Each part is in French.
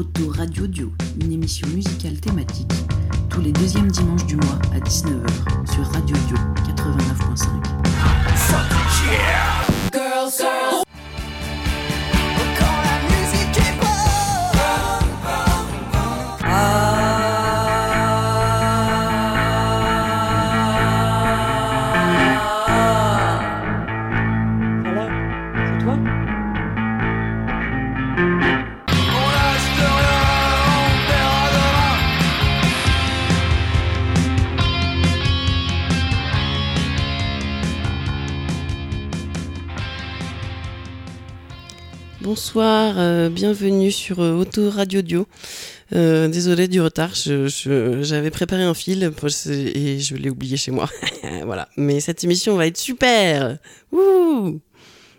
Auto Radio Dio, une émission musicale thématique, tous les deuxièmes dimanches du mois à 19h sur Radio Dio 89.5. bonsoir, euh, bienvenue sur euh, Auto Radio Dio. Euh, désolé du retard, j'avais préparé un fil et je l'ai oublié chez moi. voilà, mais cette émission va être super.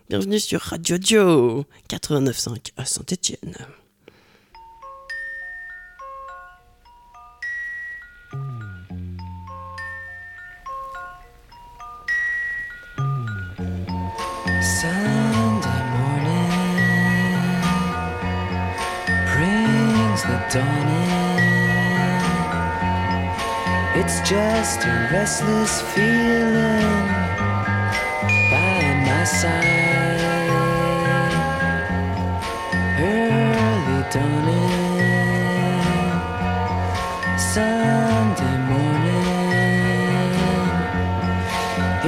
Bienvenue sur Radio Dio 89.5 à Saint-Étienne. Dawning. It's just a restless feeling by my side. Early dawning, Sunday morning.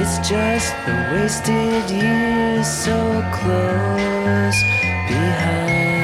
It's just the wasted years so close behind.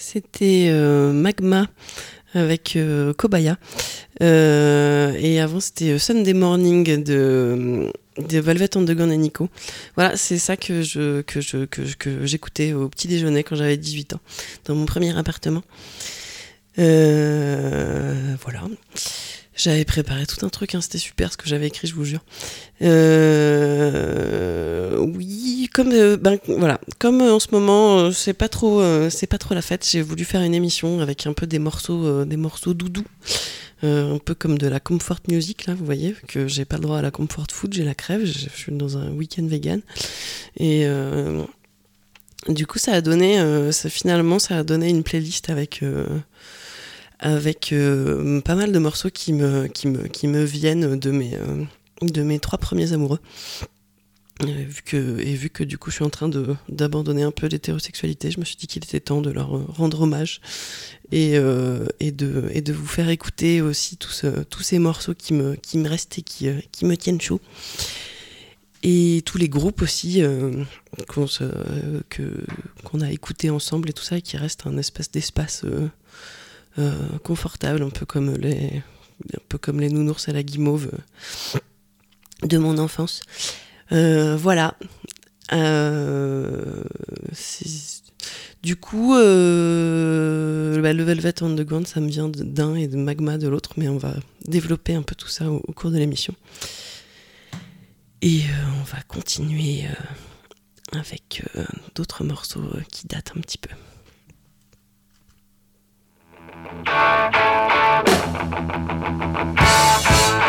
c'était euh, Magma avec euh, Kobaya. Euh, et avant, c'était Sunday Morning de, de Velvet Underground et Nico. Voilà, c'est ça que je que que j'écoutais au petit déjeuner quand j'avais 18 ans, dans mon premier appartement. voilà. J'avais préparé tout un truc, hein, c'était super ce que j'avais écrit, je vous jure. Euh, oui, comme euh, ben, voilà, comme euh, en ce moment c'est pas trop, c'est pas trop la fête, j'ai voulu faire une émission avec un peu des morceaux, des morceaux doudous, un peu comme de la comfort music là, vous voyez que j'ai pas le droit à la comfort food, j'ai la crève, je suis dans un week-end vegan. Et du coup ça a donné, finalement ça a donné une playlist avec avec euh, pas mal de morceaux qui me, qui me, qui me viennent de mes, euh, de mes trois premiers amoureux. Et vu que, et vu que du coup je suis en train d'abandonner un peu l'hétérosexualité, je me suis dit qu'il était temps de leur rendre hommage et, euh, et, de, et de vous faire écouter aussi tous, tous ces morceaux qui me, qui me restent et qui, qui me tiennent chaud. Et tous les groupes aussi qu'on qu'on a écoutés ensemble et tout ça, et qui restent un espèce d'espace euh, confortable, un peu comme les, un peu comme les nounours à la guimauve euh, de mon enfance. Euh, voilà. du coup, bah, le Velvet Underground, ça me vient d'un et de Magma de l'autre, mais on va développer un peu tout ça au, cours de l'émission. Et on va continuer avec d'autres morceaux qui datent un petit peu. thank you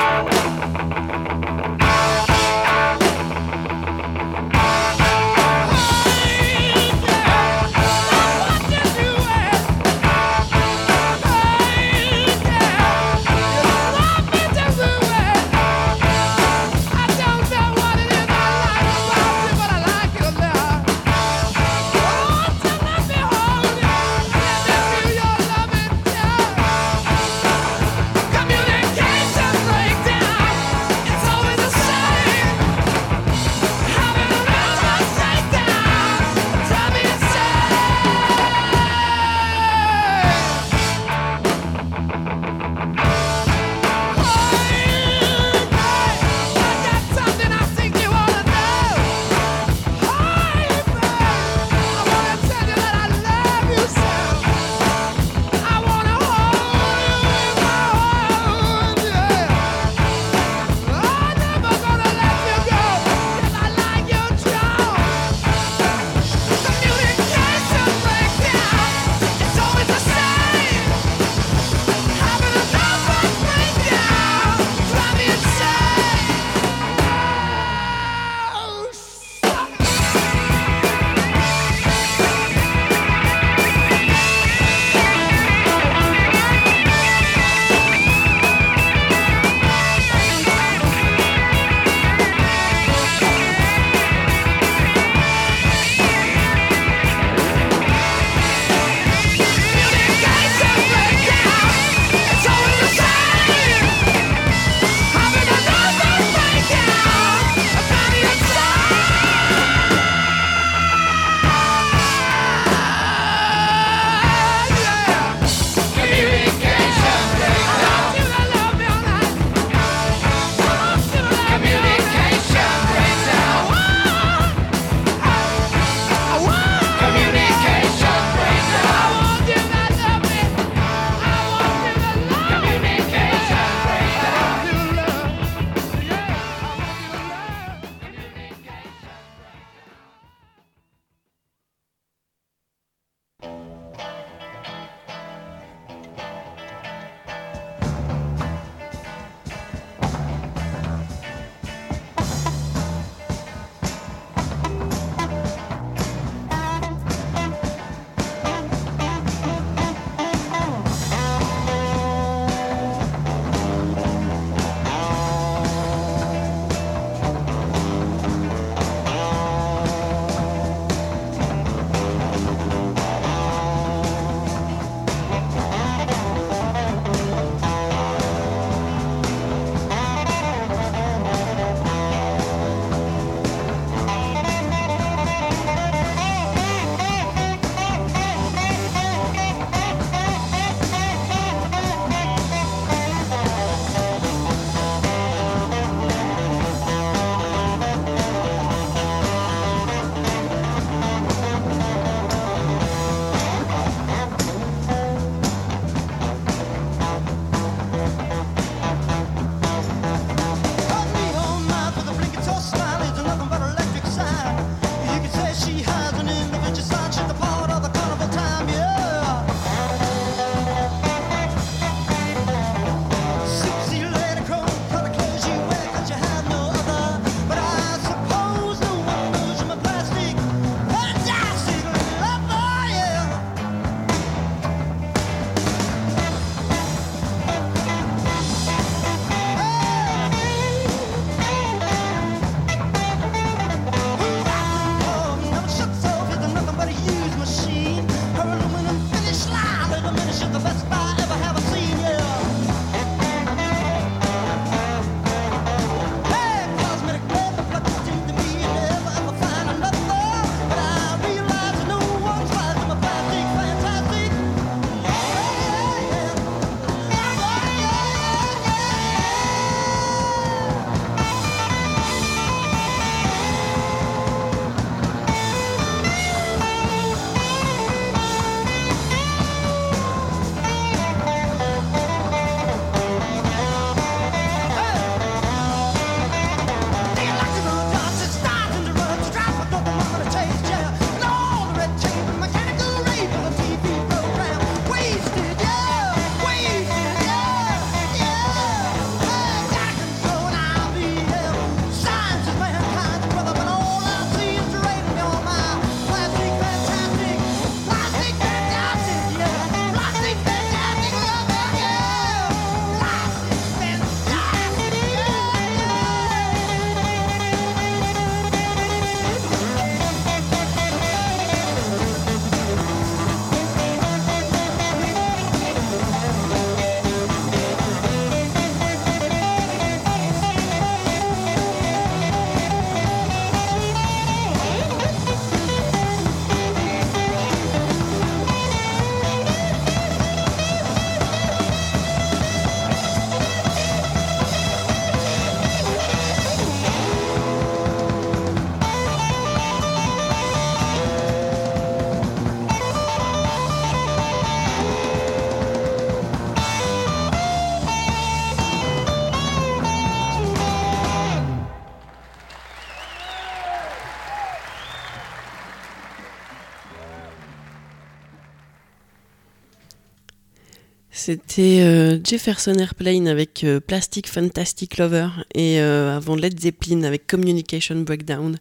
C'était euh, Jefferson Airplane avec euh, Plastic Fantastic Lover et euh, avant Led Zeppelin avec Communication Breakdown.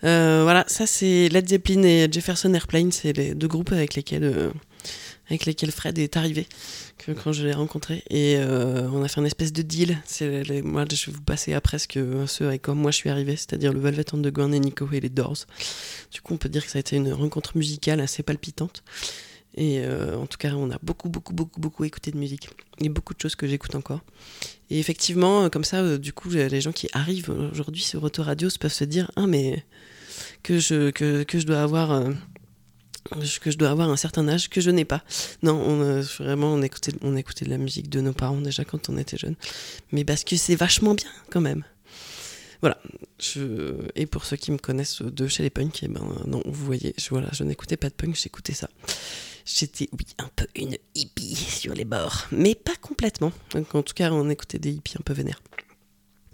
voilà, ça c'est Led Zeppelin et Jefferson Airplane, c'est les deux groupes avec lesquels, avec lesquels Fred est arrivé quand je l'ai rencontré. Et on a fait une espèce de deal. Moi, je vais vous passer après ce que avec comme moi je suis arrivé, c'est-à-dire le Velvet Underground et Nico et les Doors. Du coup, on peut dire que ça a été une rencontre musicale assez palpitante. Et euh, en tout cas, on a beaucoup, beaucoup, beaucoup, beaucoup écouté de musique. Il y a beaucoup de choses que j'écoute encore. Et effectivement, euh, comme ça, euh, du coup, les gens qui arrivent aujourd'hui sur Autoradio peuvent se dire Ah, mais que je, que, je dois avoir. que je dois avoir un certain âge que je n'ai pas. Non, on, vraiment, on écoutait, on écoutait de la musique de nos parents déjà quand on était jeunes. Mais parce que c'est vachement bien quand même. Voilà. Et pour ceux qui me connaissent de chez les punks, eh ben, non, vous voyez, je, voilà, je n'écoutais pas de punk, j'écoutais ça. J'étais, oui, un peu une hippie sur les bords, mais pas complètement. en tout cas, on écoutait des hippies un peu vénères.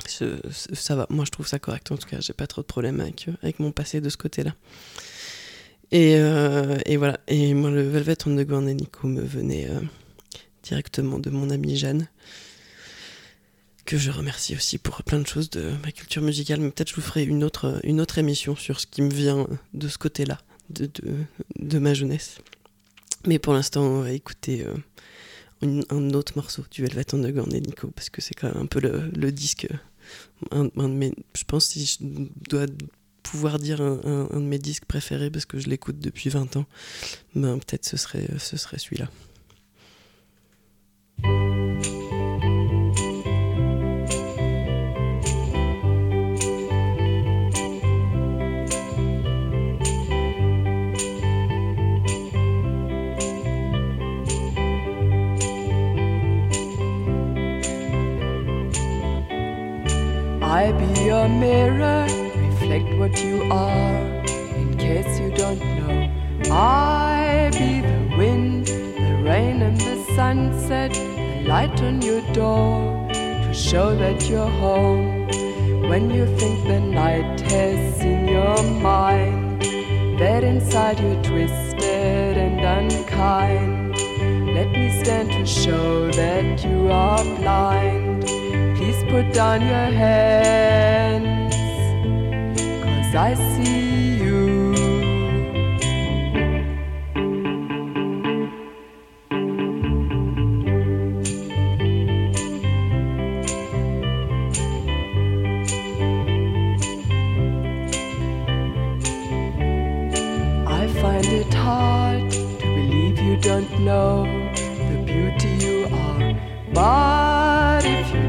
ça va, moi je trouve ça correct en tout cas, j'ai pas trop de problème avec, avec mon passé de ce côté-là. Et, euh, et, voilà, et moi le Velvet Underground et Nico me venait euh, directement de mon amie Jeanne, que je remercie aussi pour plein de choses de ma culture musicale, mais peut-être je vous ferai une autre, une autre émission sur ce qui me vient de ce côté-là, de, de ma jeunesse. Mais pour l'instant, on va écouter euh, un, autre morceau du Velvet Underground et Nico, parce que c'est quand même un peu le, disque. Un, je pense si je dois pouvoir dire un, de mes disques préférés, parce que je l'écoute depuis 20 ans, ben, peut-être ce serait, ce serait celui-là. I be your mirror, reflect what you are, in case you don't know. I be the wind, the rain, and the sunset, the light on your door, to show that you're home. When you think the night has in your mind, that inside you're twisted and unkind. Let me stand to show that you are blind put down your hands, cause I see you. I find it hard to believe you don't know the beauty you are. But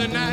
tonight.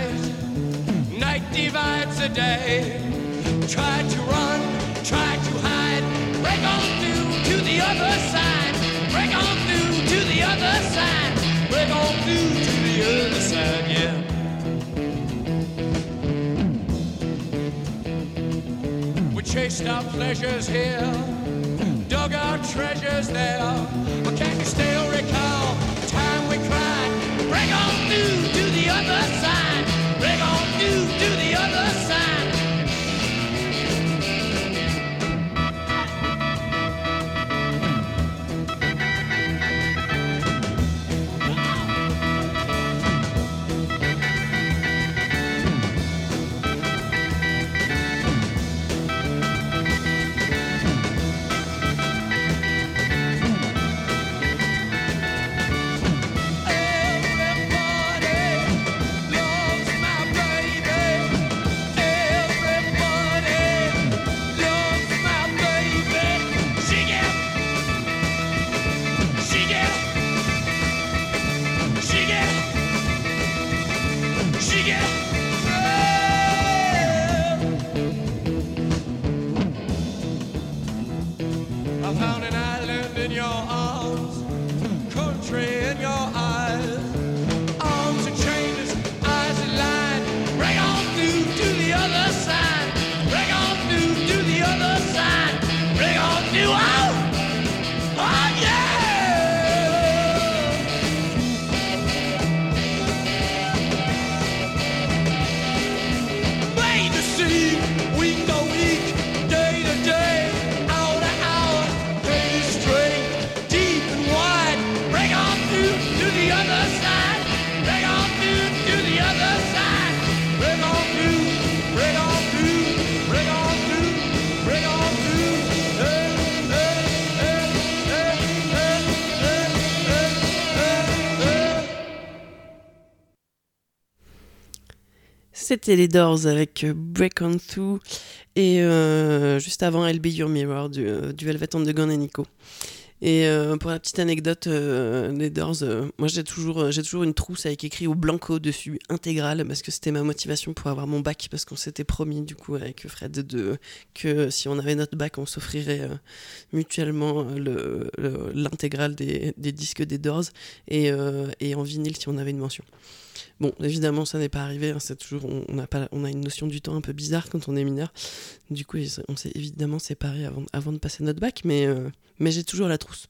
C'était les Doors avec euh, Break On Through et euh, juste avant I'll Be Your Mirror du, euh, du Velvet Underground et Nico. Et pour la petite anecdote, les Doors, moi j'ai toujours, j'ai toujours une trousse avec écrit au blanco dessus, intégrale, parce que c'était ma motivation pour avoir mon bac, parce qu'on s'était promis du coup avec Fred que si on avait notre bac, on s'offrirait mutuellement le- le- l'intégrale des, disques des Doors et en vinyle si on avait une mention. Bon, évidemment, ça n'est pas arrivé. hein, c'est toujours, on, a pas, on a une notion du temps un peu bizarre quand on est mineur. Du coup, on s'est évidemment séparés avant, de passer notre bac, mais, euh, mais j'ai toujours la trousse.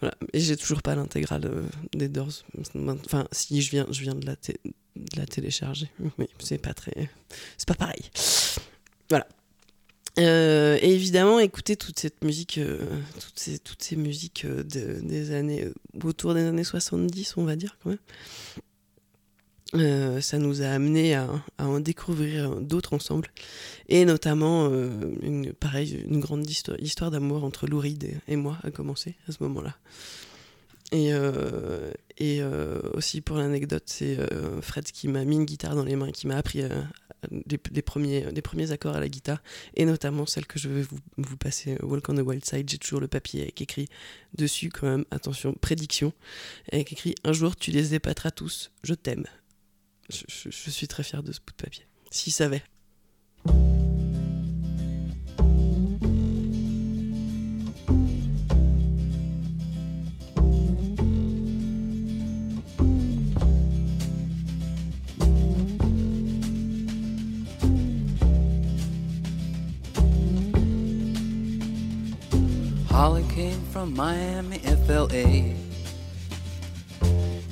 Voilà. Et j'ai toujours pas l'intégrale euh, des Doors. Enfin, si je viens, je viens de la, télécharger, mais c'est pas très, c'est pas pareil. Voilà. Euh, et évidemment, écouter toute cette musique, toutes, ces, toutes ces musiques de- des années, autour des années 70, on va dire quand même. Euh, ça nous a amené à, en découvrir d'autres ensemble. Et notamment euh, pareil une grande histoire, d'amour entre Lou Reed et, et moi a commencé à ce moment-là. Et, euh, aussi pour l'anecdote c'est Fred qui m'a mis une guitare dans les mains qui m'a appris des, des premiers, des premiers accords à la guitare. Et notamment celle que je vais vous, vous passer Walk on the Wild Side. J'ai toujours le papier avec écrit dessus quand même. Attention prédiction. Avec écrit un jour tu les épateras tous. Je t'aime je, suis très fier de ce bout de papier. S'il savait. Holly came from Miami, FLA.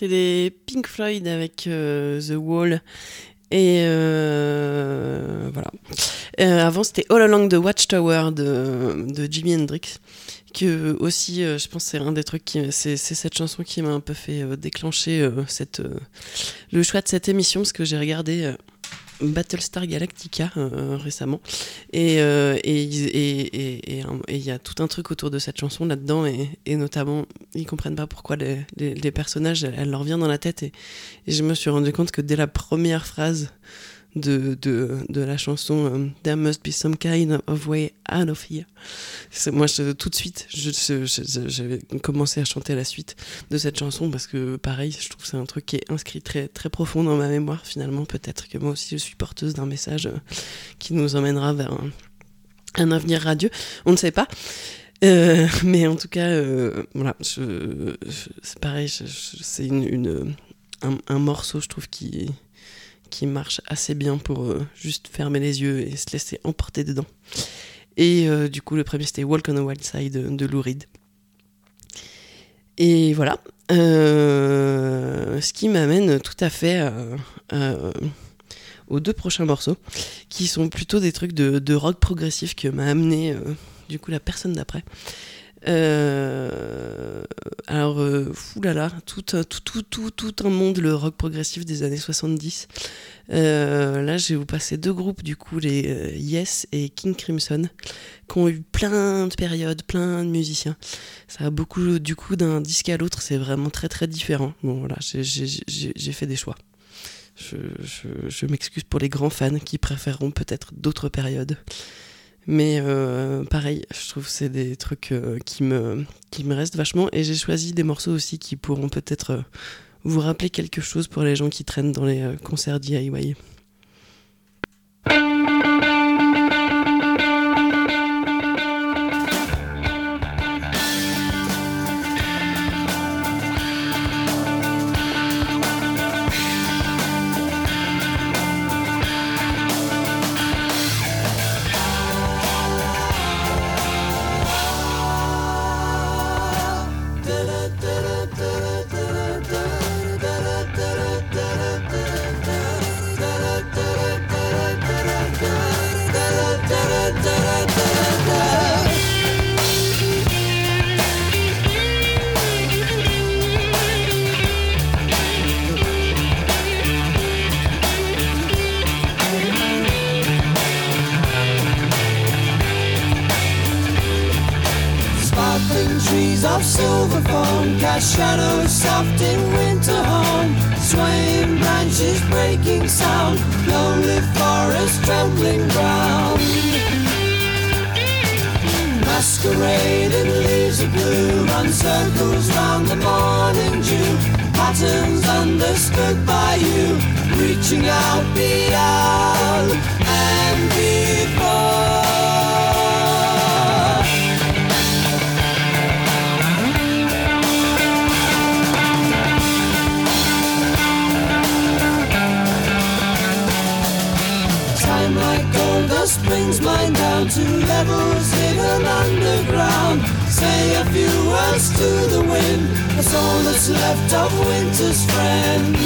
C'est les Pink Floyd avec euh, The Wall. Et euh, voilà. Euh, avant, c'était All Along the Watchtower de, de Jimi Hendrix. Que aussi, je pense, c'est un des trucs qui. C'est cette chanson qui m'a un peu fait déclencher cette, le choix de cette émission parce que j'ai regardé. Euh, Battlestar Galactica euh, récemment. Et euh, et ils- et- et- et il y a tout un truc autour de cette chanson là-dedans et, notamment ils comprennent pas pourquoi les, personnages elle, leur vient dans la tête et je me suis rendu compte que dès la première phrase de, de, de la chanson euh, There must be some kind of way out of here. Moi, tout de suite, j'avais commencé à chanter la suite de cette chanson parce que, pareil, je trouve que c'est un truc qui est inscrit très, très profond dans ma mémoire. Finalement, peut-être que moi aussi, je suis porteuse d'un message euh, qui nous emmènera vers un, avenir radieux. On ne sait pas. Euh, mais en tout cas, voilà, c'est pareil, c'est une, une- un, un morceau, je trouve, qui, qui marche assez bien pour euh, juste fermer les yeux et se laisser emporter dedans. Et euh, du coup, le premier, c'était Walk on the Wild Side de, Lou Reed. Et voilà. Euh, ce qui m'amène tout à fait aux deux prochains morceaux, qui sont plutôt des trucs de, de rock progressif que m'a amené du coup la personne d'après. Euh, alors, euh, là, tout, un- tout, tout, tout, tout un monde, le rock progressif des années 70. Euh, là, je vais vous passer deux groupes, du coup, les euh, Yes et King Crimson, qui ont eu plein de périodes, plein de musiciens. Ça a beaucoup, du coup, d'un disque à l'autre, c'est vraiment très très différent. Bon, voilà, j'ai- fait des choix. Je- je m'excuse pour les grands fans qui préféreront peut-être d'autres périodes. Mais euh, pareil, je trouve que c'est des trucs euh, qui, me, qui me restent vachement. Et j'ai choisi des morceaux aussi qui pourront peut-être euh, vous rappeler quelque chose pour les gens qui traînent dans les concerts DIY. Sparkling trees of silver foam cast shadows soft in winter home. Swaying branches breaking sound, lonely forest trembling ground. Masquerading leaves of blue run circles round the morning dew. Patterns understood by you, reaching out beyond and before. Brings mine down to levels hidden underground. Say a few words to the wind, that's all that's left of winter's friend.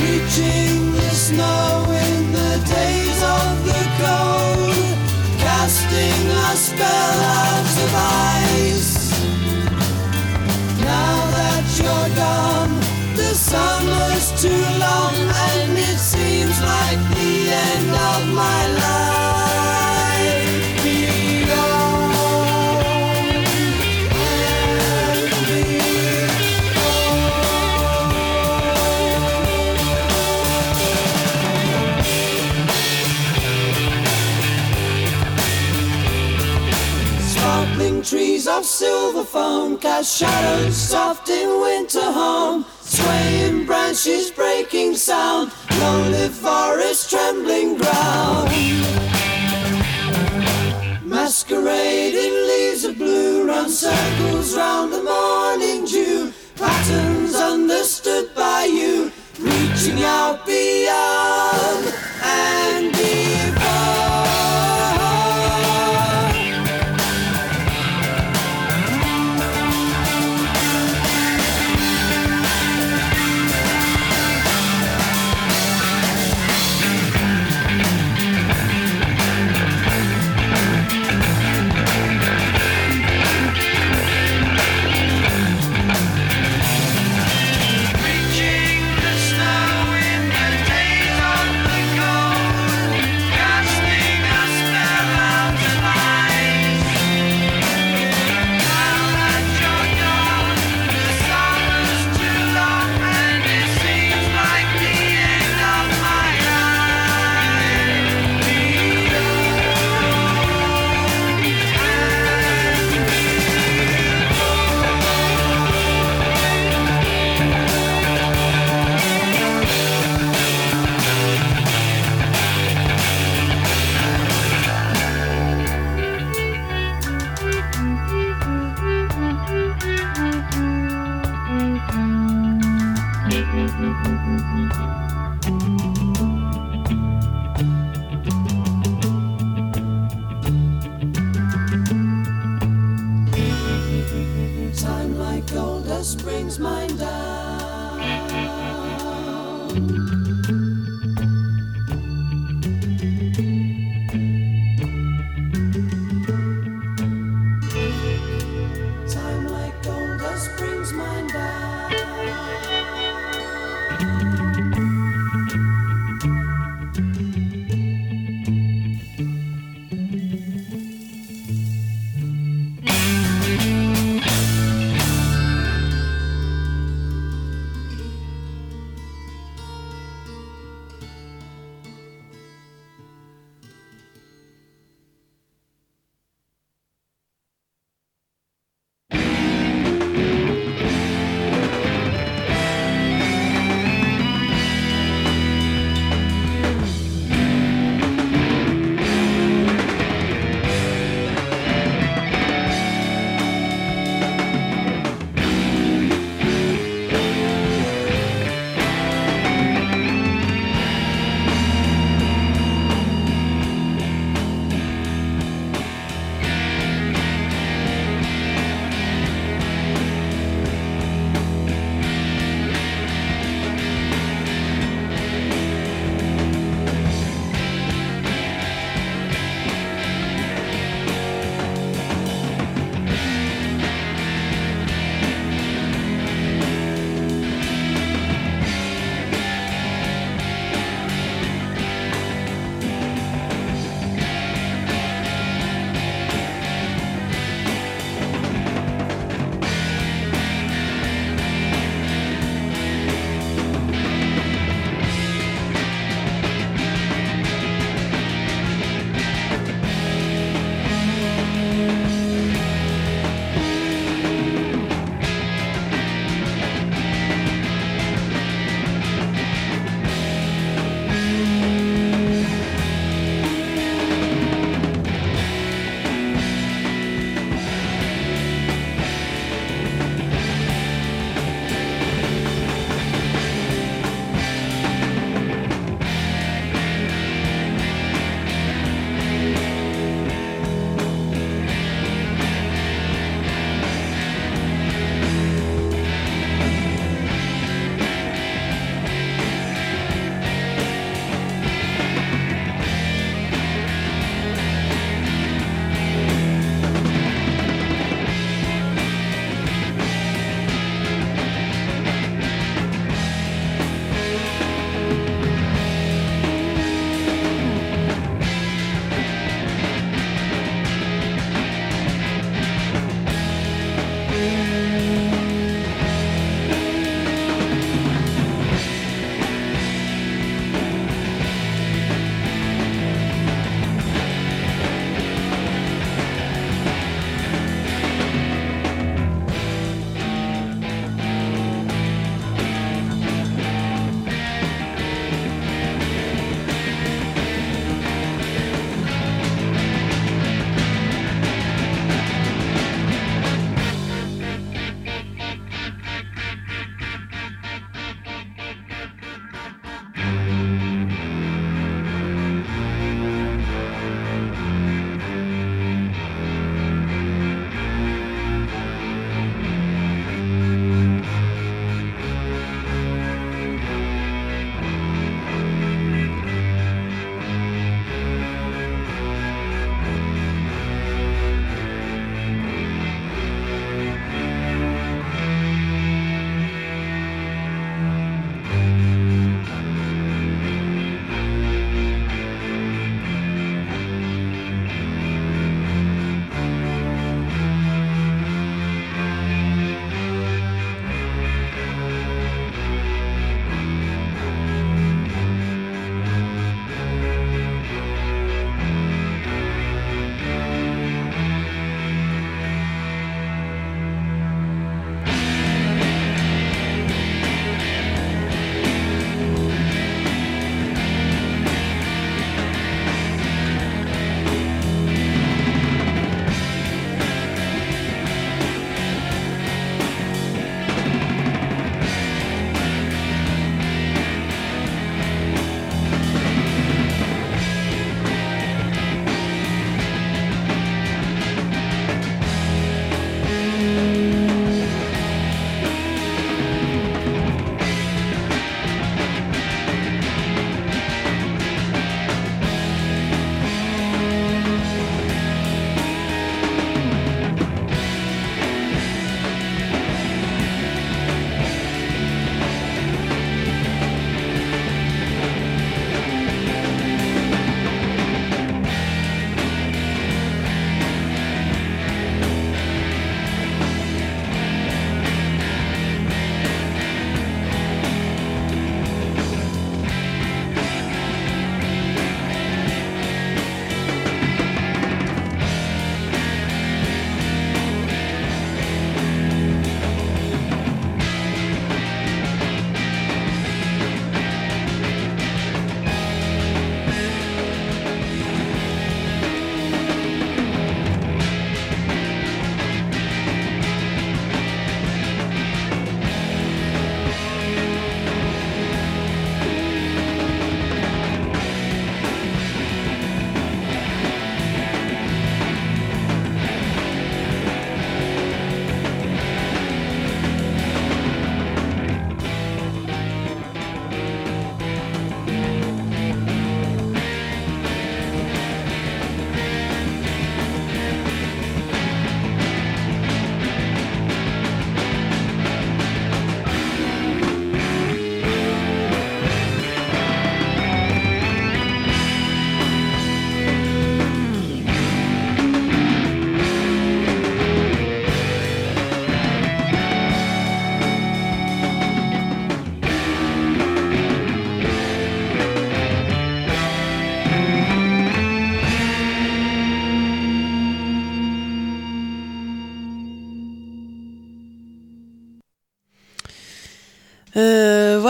Reaching the snow in the days of the cold, casting a spell out of ice. Now that you're gone, the summer's too long, and it seems like the end of my life. Beyond and Sparkling trees of silver foam cast shadows soft in winter home. Swaying branches breaking sound, lonely forest trembling ground. Masquerading leaves of blue run circles round the morning dew. Patterns understood by you, reaching out beyond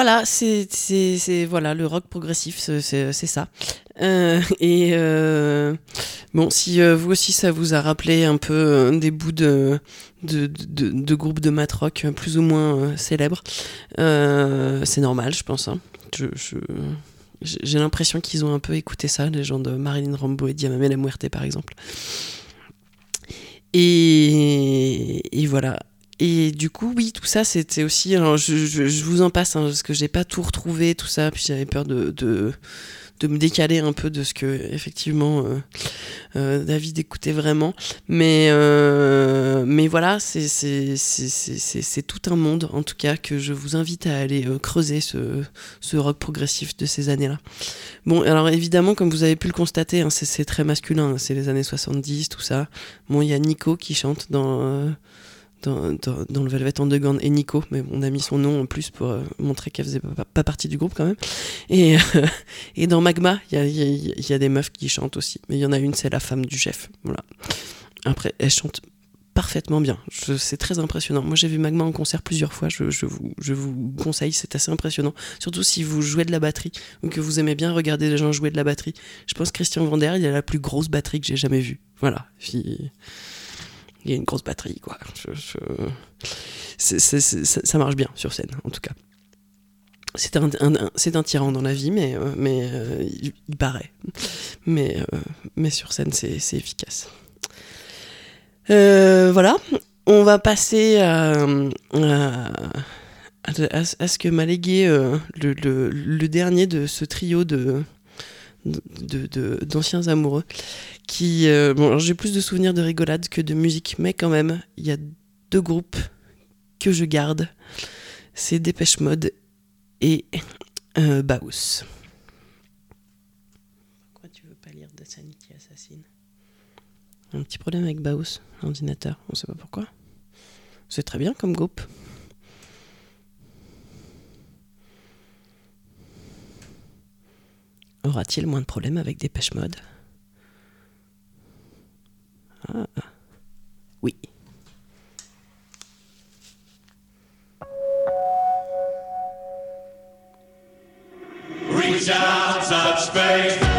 voilà, c'est voilà le rock progressif, c'est ça. Euh, et euh, bon, si euh, vous aussi ça vous a rappelé un peu des bouts de de, de, groupes de mat rock euh, plus ou moins célèbres, c'est normal, je pense. hein. Je, j'ai l'impression qu'ils ont un peu écouté ça, les gens de Marilyn Rambo et Diamame la Muerte par exemple. Et, et voilà. Et du coup, oui, tout ça, c'était aussi. Alors, je, je- vous en passe, hein, parce que j'ai pas tout retrouvé, tout ça, puis j'avais peur de, de, de me décaler un peu de ce que, effectivement, euh, euh, David écoutait vraiment. Mais, euh, mais voilà, c'est tout un monde, en tout cas, que je vous invite à aller creuser ce, ce rock progressif de ces années-là. Bon, alors évidemment, comme vous avez pu le constater, hein, c'est très masculin, hein, c'est les années 70, tout ça. Bon, il y a Nico qui chante dans, dans, dans, dans le Velvet Underground et Nico, mais on a mis son nom en plus pour euh, montrer qu'elle faisait pas, partie du groupe quand même. Et, euh, dans Magma, il y a, des meufs qui chantent aussi, mais il y en a une, c'est la femme du chef. Voilà. Après, elle chante parfaitement bien. C'est très impressionnant. Moi, j'ai vu Magma en concert plusieurs fois. Je, vous, conseille, c'est assez impressionnant. Surtout si vous jouez de la batterie ou que vous aimez bien regarder les gens jouer de la batterie. Je pense Christian Vander, il a la plus grosse batterie que j'ai jamais vue. Voilà. Il, il y a une grosse batterie, quoi. Ça marche bien sur scène, en tout cas. C'est un, tyran dans la vie, mais, euh, euh, il, paraît. Mais, euh, mais sur scène, c'est efficace. Voilà, on va passer à, ce que m'a légué le, dernier de ce trio de- d'anciens amoureux qui euh, bon j'ai plus de souvenirs de rigolade que de musique mais quand même il y a deux groupes que je garde. C'est Dépêche Mode et euh, Baus pourquoi tu veux pas lire Sanity Assassin un petit problème avec Baus l'ordinateur. On sait pas pourquoi. C'est très bien comme groupe. Aura-t-il moins de problèmes avec Dépêche Mode? Ah. Oui. Reach out, touch space.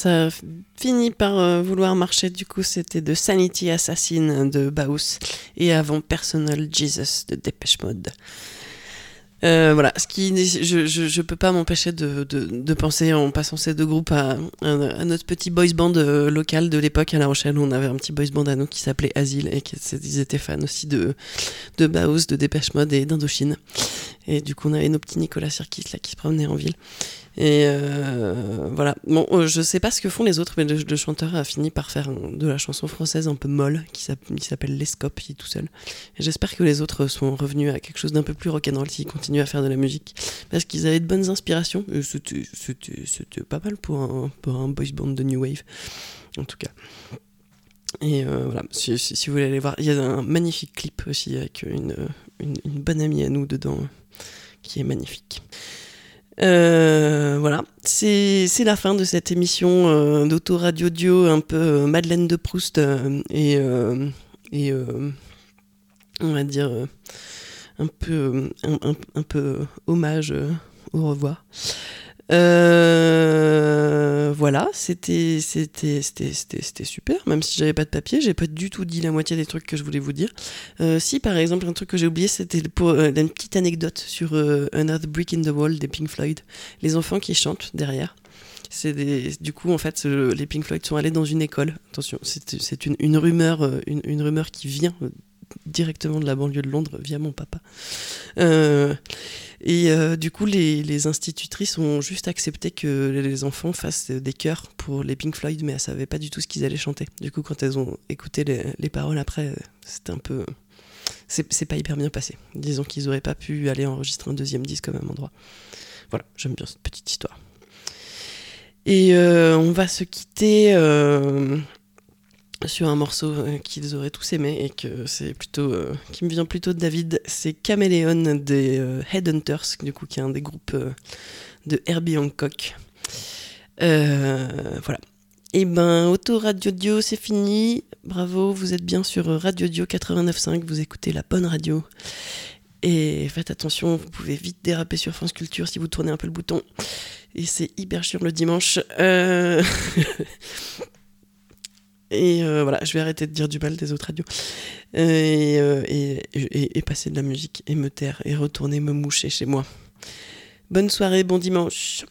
ça finit par euh, vouloir marcher. Du coup, c'était de Sanity Assassin de Baus et avant Personal Jesus de Dépêche Mode. Euh, voilà, ce qui, je, je, peux pas m'empêcher de, penser en passant ces deux groupes à, notre petit boys band euh, local de l'époque à La Rochelle. Où on avait un petit boys band à nous qui s'appelait Asile et qui ils étaient fans aussi de, de Baos, de Dépêche Mode et d'Indochine. Et du coup, on avait nos petits Nicolas Sirkis là qui se promenaient en ville. Et euh, voilà. Bon, euh, je sais pas ce que font les autres, mais le, chanteur a fini par faire de la chanson française un peu molle, qui s'app- qui s'appelle Lescope, il est tout seul. Et j'espère que les autres sont revenus à quelque chose d'un peu plus rock'n'roll s'ils continuent à faire de la musique. Parce qu'ils avaient de bonnes inspirations. C'était pas mal pour un, boys band de New Wave, en tout cas. Et euh, voilà, si, vous voulez aller voir, il y a un magnifique clip aussi avec une bonne amie à nous dedans qui est magnifique. Euh, voilà, c'est la fin de cette émission euh, d'auto-radio dio un peu euh, Madeleine de Proust euh, et, et on va dire un peu, un, peu hommage au revoir. Euh, voilà, c'était super. Même si j'avais pas de papier, j'ai pas du tout dit la moitié des trucs que je voulais vous dire. Euh, si par exemple un truc que j'ai oublié, c'était euh, une petite anecdote sur Another Brick in the Wall des Pink Floyd. Les enfants qui chantent derrière. C'est du coup en fait les Pink Floyd sont allés dans une école. Attention, c'est une, une rumeur une, une rumeur qui vient directement de la banlieue de Londres via mon papa. Euh, et euh, du coup, les, institutrices ont juste accepté que les enfants fassent des chœurs pour les Pink Floyd, mais elles savaient pas du tout ce qu'ils allaient chanter. Du coup, quand elles ont écouté les, les paroles après, euh, c'était un peu. C'est pas hyper bien passé. Disons qu'ils auraient pas pu aller enregistrer un deuxième disque au même endroit. Voilà, j'aime bien cette petite histoire. Et on va se quitter sur un morceau euh, qu'ils auraient tous aimé et que c'est plutôt euh, qui me vient plutôt de David, c'est Caméléon des euh, Headhunters, du coup qui est un des groupes de Herbie Hancock. Voilà. Et ben Auto Radio Dio, c'est fini. Bravo, vous êtes bien sur Radio Dio 89.5, vous écoutez la bonne radio. Et faites attention, vous pouvez vite déraper sur France Culture si vous tournez un peu le bouton. Et c'est hyper chiant le dimanche. Et euh, voilà, je vais arrêter de dire du mal des autres radios. Euh, et, et passer de la musique et me taire et retourner me moucher chez moi. Bonne soirée, bon dimanche.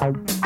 Bye.